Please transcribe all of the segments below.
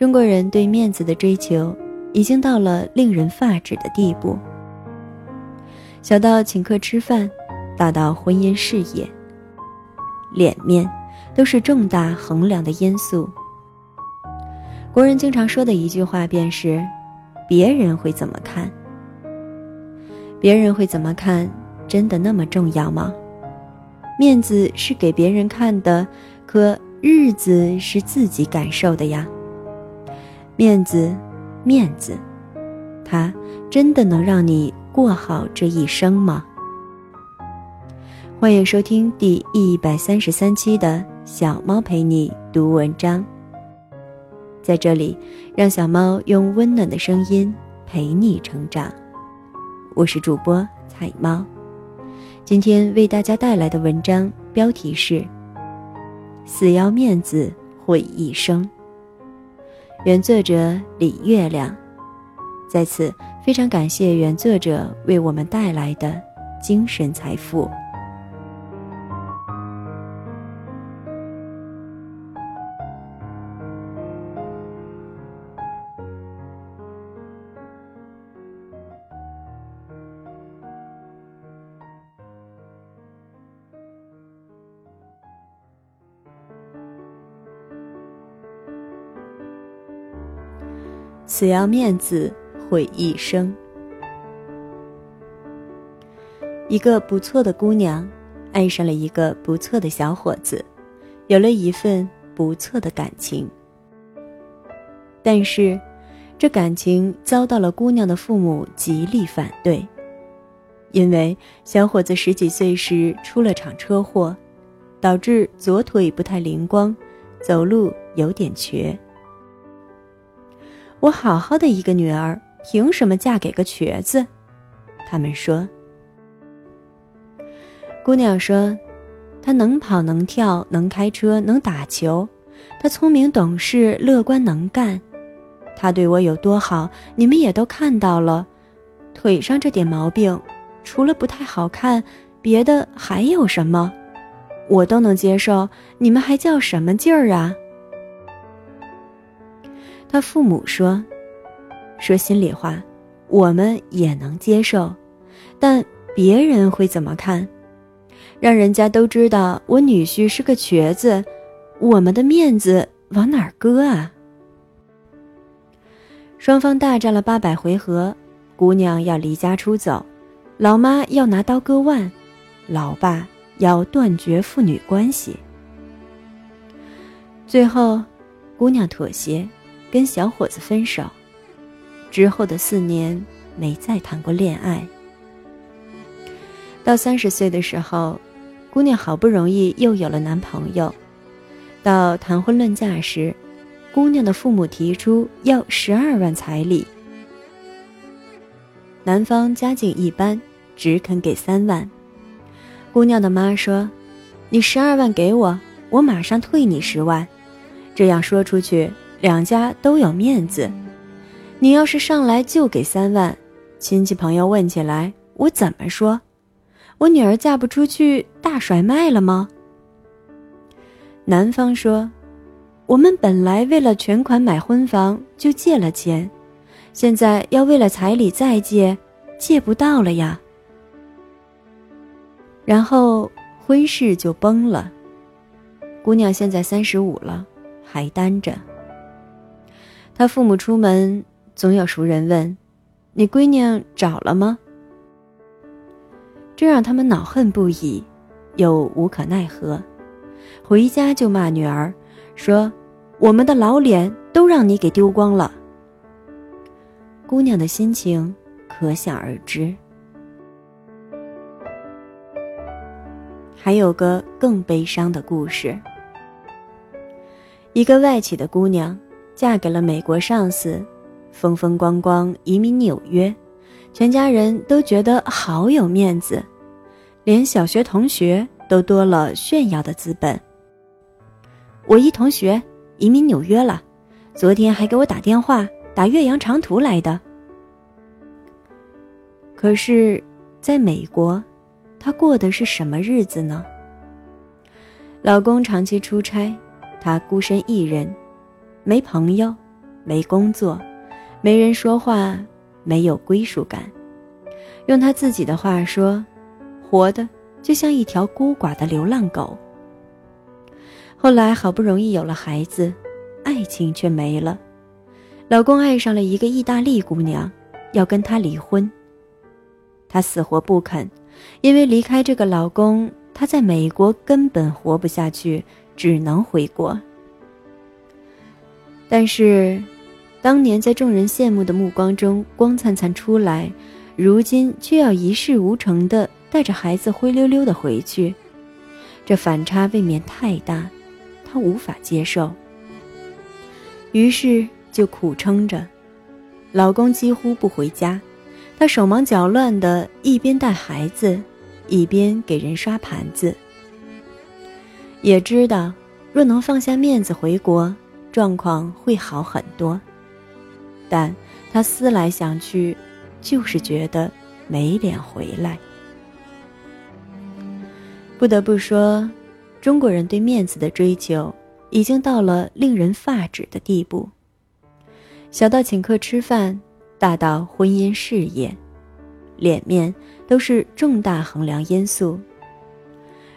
中国人对面子的追求已经到了令人发指的地步。小到请客吃饭，大到婚姻事业，脸面都是重大衡量的因素。国人经常说的一句话便是：“别人会怎么看？别人会怎么看？真的那么重要吗？面子是给别人看的，可日子是自己感受的呀。面子，面子，它真的能让你？”过好这一生吗？欢迎收听第一百三十三期的小猫陪你读文章。在这里，让小猫用温暖的声音陪你成长。我是主播彩猫，今天为大家带来的文章标题是《死要面子毁一生》，原作者李月亮。在此。非常感谢原作者为我们带来的精神财富。死要面子。毁一生。一个不错的姑娘，爱上了一个不错的小伙子，有了一份不错的感情。但是，这感情遭到了姑娘的父母极力反对，因为小伙子十几岁时出了场车祸，导致左腿不太灵光，走路有点瘸。我好好的一个女儿。凭什么嫁给个瘸子？他们说。姑娘说：“她能跑能跳能开车能打球，她聪明懂事乐观能干，她对我有多好，你们也都看到了。腿上这点毛病，除了不太好看，别的还有什么？我都能接受，你们还叫什么劲儿啊？”他父母说。说心里话，我们也能接受，但别人会怎么看？让人家都知道我女婿是个瘸子，我们的面子往哪儿搁啊？双方大战了八百回合，姑娘要离家出走，老妈要拿刀割腕，老爸要断绝父女关系。最后，姑娘妥协，跟小伙子分手。之后的四年没再谈过恋爱。到三十岁的时候，姑娘好不容易又有了男朋友。到谈婚论嫁时，姑娘的父母提出要十二万彩礼。男方家境一般，只肯给三万。姑娘的妈说：“你十二万给我，我马上退你十万。这样说出去，两家都有面子。”你要是上来就给三万，亲戚朋友问起来，我怎么说？我女儿嫁不出去，大甩卖了吗？男方说：“我们本来为了全款买婚房就借了钱，现在要为了彩礼再借，借不到了呀。”然后婚事就崩了。姑娘现在三十五了，还单着。他父母出门。总有熟人问：“你闺女找了吗？”这让他们恼恨不已，又无可奈何，回家就骂女儿，说：“我们的老脸都让你给丢光了。”姑娘的心情可想而知。还有个更悲伤的故事：一个外企的姑娘，嫁给了美国上司。风风光光移民纽约，全家人都觉得好有面子，连小学同学都多了炫耀的资本。我一同学移民纽约了，昨天还给我打电话，打岳阳长途来的。可是，在美国，她过的是什么日子呢？老公长期出差，她孤身一人，没朋友。没工作，没人说话，没有归属感。用他自己的话说，活的就像一条孤寡的流浪狗。后来好不容易有了孩子，爱情却没了。老公爱上了一个意大利姑娘，要跟她离婚。她死活不肯，因为离开这个老公，她在美国根本活不下去，只能回国。但是，当年在众人羡慕的目光中光灿灿出来，如今却要一事无成的带着孩子灰溜溜的回去，这反差未免太大。她无法接受，于是就苦撑着。老公几乎不回家，她手忙脚乱的，一边带孩子，一边给人刷盘子。也知道，若能放下面子回国，状况会好很多。但他思来想去，就是觉得没脸回来。不得不说。中国人对面子的追求，已经到了令人发指的地步。小到请客吃饭，大到婚姻事业，脸面都是重大衡量因素。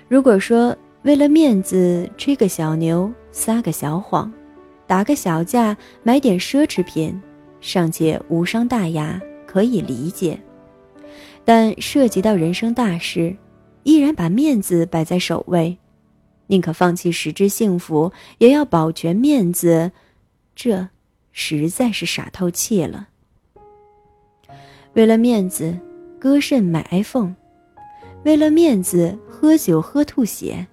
如果说为了面子吹个小牛、撒个小谎、打个小架、买点奢侈品，尚且无伤大雅，可以理解；但涉及到人生大事，依然把面子摆在首位。宁可放弃实质幸福，也要保全面子，这实在是傻透气了。为了面子，割肾买 iPhone；为了面子，喝酒喝吐血；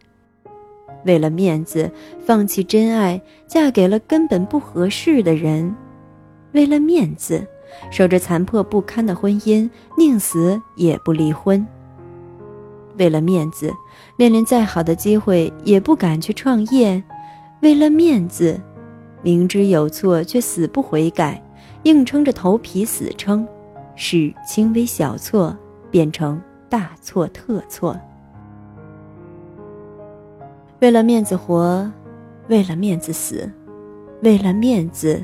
为了面子，放弃真爱，嫁给了根本不合适的人；为了面子，守着残破不堪的婚姻，宁死也不离婚。为了面子，面临再好的机会也不敢去创业；为了面子，明知有错却死不悔改，硬撑着头皮死撑，使轻微小错变成大错特错。为了面子活，为了面子死，为了面子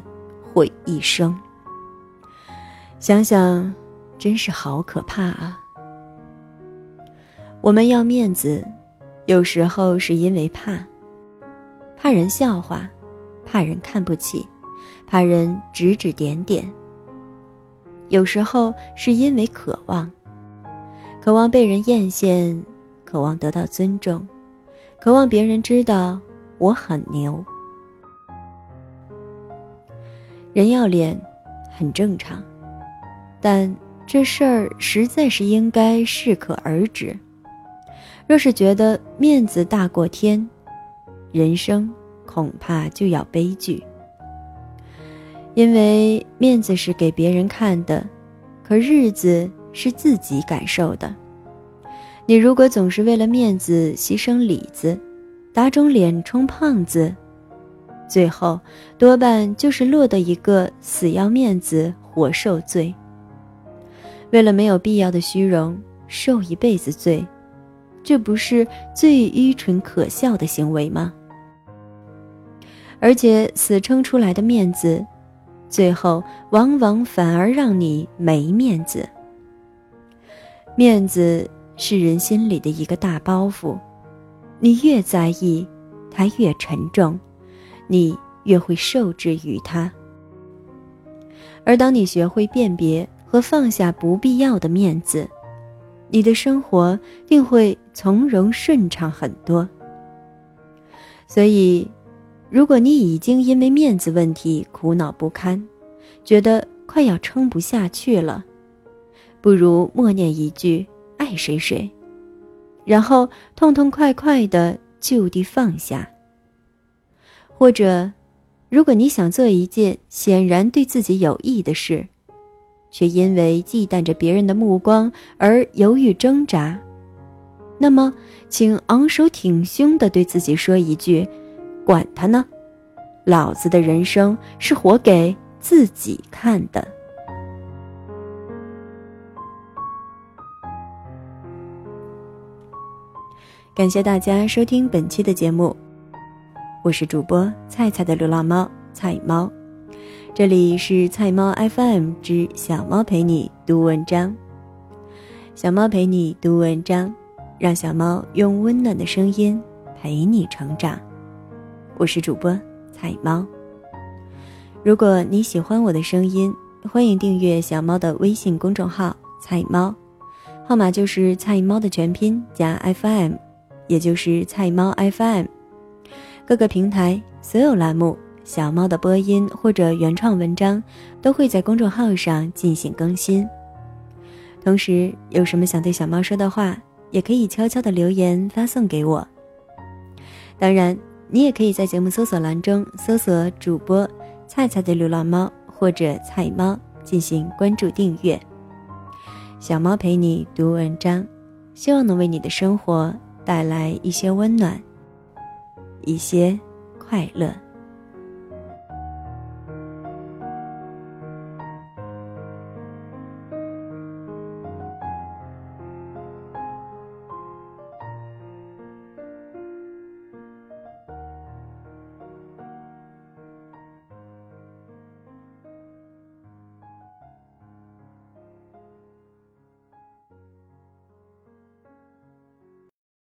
毁一生。想想，真是好可怕啊！我们要面子，有时候是因为怕，怕人笑话，怕人看不起，怕人指指点点。有时候是因为渴望，渴望被人艳羡，渴望得到尊重，渴望别人知道我很牛。人要脸，很正常，但这事儿实在是应该适可而止。若是觉得面子大过天，人生恐怕就要悲剧。因为面子是给别人看的，可日子是自己感受的。你如果总是为了面子牺牲里子，打肿脸充胖子，最后多半就是落得一个死要面子活受罪。为了没有必要的虚荣，受一辈子罪。这不是最愚蠢可笑的行为吗？而且死撑出来的面子，最后往往反而让你没面子。面子是人心里的一个大包袱，你越在意，它越沉重，你越会受制于它。而当你学会辨别和放下不必要的面子，你的生活定会从容顺畅很多。所以，如果你已经因为面子问题苦恼不堪，觉得快要撑不下去了，不如默念一句“爱谁谁”，然后痛痛快快的就地放下。或者，如果你想做一件显然对自己有益的事，却因为忌惮着别人的目光而犹豫挣扎，那么，请昂首挺胸地对自己说一句：“管他呢，老子的人生是活给自己看的。”感谢大家收听本期的节目，我是主播菜菜的流浪猫菜猫。这里是菜猫 FM 之小猫陪你读文章。小猫陪你读文章，让小猫用温暖的声音陪你成长。我是主播菜猫。如果你喜欢我的声音，欢迎订阅小猫的微信公众号“菜猫”，号码就是“菜猫”的全拼加 FM，也就是“菜猫 FM”。各个平台所有栏目。小猫的播音或者原创文章都会在公众号上进行更新。同时，有什么想对小猫说的话，也可以悄悄的留言发送给我。当然，你也可以在节目搜索栏中搜索主播“菜菜的流浪猫”或者“菜猫”进行关注订阅。小猫陪你读文章，希望能为你的生活带来一些温暖，一些快乐。